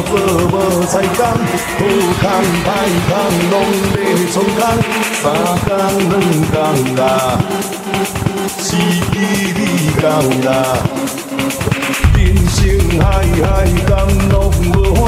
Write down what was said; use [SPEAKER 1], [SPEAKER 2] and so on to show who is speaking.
[SPEAKER 1] 做无采工，好空歹空拢在创工，三工两工啦，是伊你工啦，人生海海甘拢无欢。